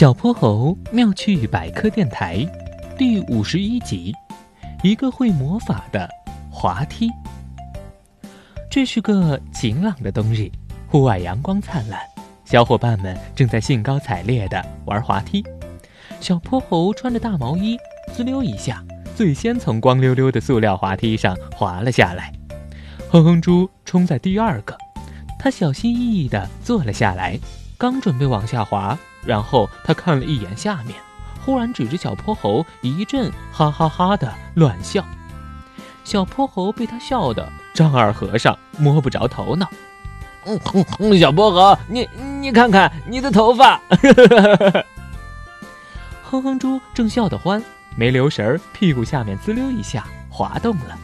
小泼猴妙趣百科电台，第五十一集：一个会魔法的滑梯。这是个晴朗的冬日，户外阳光灿烂，小伙伴们正在兴高采烈地玩滑梯。小泼猴穿着大毛衣，滋溜一下，最先从光溜溜的塑料滑梯上滑了下来。哼哼猪冲在第二个，他小心翼翼地坐了下来，刚准备往下滑。然后他看了一眼下面，忽然指着小泼猴一阵哈哈哈的乱笑。小泼猴被他笑得丈二和尚摸不着头脑。嗯哼，小泼猴，你你看看你的头发。哼哼猪正笑得欢，没留神儿，屁股下面滋溜一下滑动了。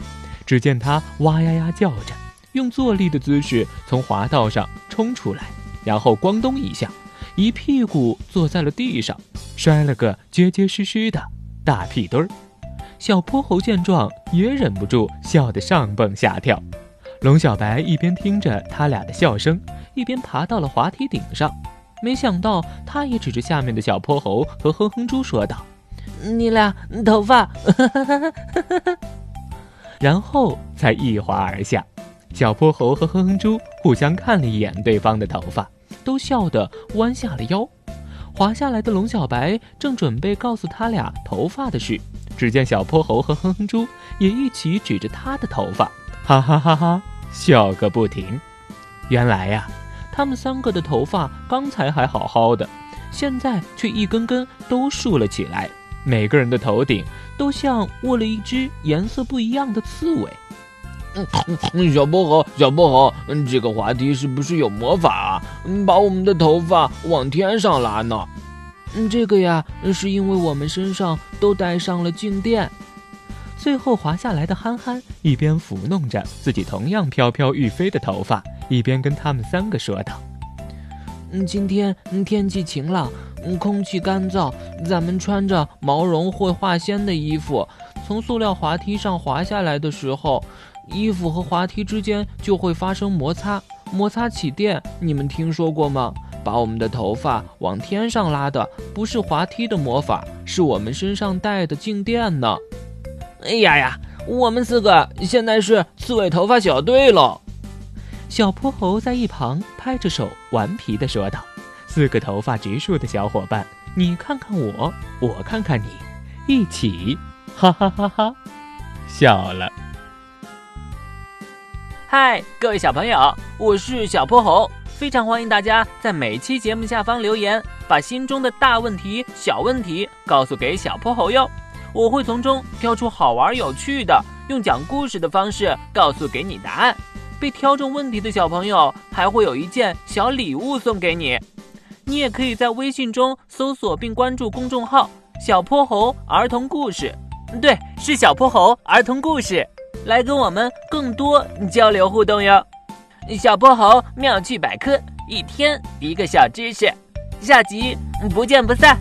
只见他哇呀呀叫着，用坐立的姿势从滑道上冲出来，然后咣咚一下。一屁股坐在了地上，摔了个结结实实的大屁墩儿。小泼猴见状也忍不住笑得上蹦下跳。龙小白一边听着他俩的笑声，一边爬到了滑梯顶上。没想到，他也指着下面的小泼猴和哼哼猪说道：“你俩头发。”然后才一滑而下。小泼猴和哼哼猪互相看了一眼对方的头发。都笑得弯下了腰，滑下来的龙小白正准备告诉他俩头发的事，只见小泼猴和哼哼猪也一起指着他的头发，哈哈哈哈笑个不停。原来呀，他们三个的头发刚才还好好的，现在却一根根都竖了起来，每个人的头顶都像握了一只颜色不一样的刺猬。小泼猴，小泼猴，这个滑梯是不是有魔法啊，把我们的头发往天上拉呢？嗯这个呀，是因为我们身上都带上了静电。最后滑下来的憨憨一边抚弄着自己同样飘飘欲飞的头发，一边跟他们三个说道：“嗯，今天天气晴朗，嗯空气干燥，咱们穿着毛绒会化纤的衣服，从塑料滑梯上滑下来的时候。”衣服和滑梯之间就会发生摩擦，摩擦起电，你们听说过吗？把我们的头发往天上拉的不是滑梯的魔法，是我们身上带的静电呢。哎呀呀，我们四个现在是刺猬头发小队喽！小泼猴在一旁拍着手，顽皮地说道：“四个头发直竖的小伙伴，你看看我，我看看你，一起哈哈哈哈笑了。”嗨，各位小朋友，我是小泼猴，非常欢迎大家在每期节目下方留言，把心中的大问题、小问题告诉给小泼猴哟，我会从中挑出好玩有趣的，用讲故事的方式告诉给你答案。被挑中问题的小朋友还会有一件小礼物送给你。你也可以在微信中搜索并关注公众号“小泼猴儿童故事”，对，是小泼猴儿童故事。来跟我们更多交流互动哟！小泼猴妙趣百科，一天一个小知识，下集不见不散。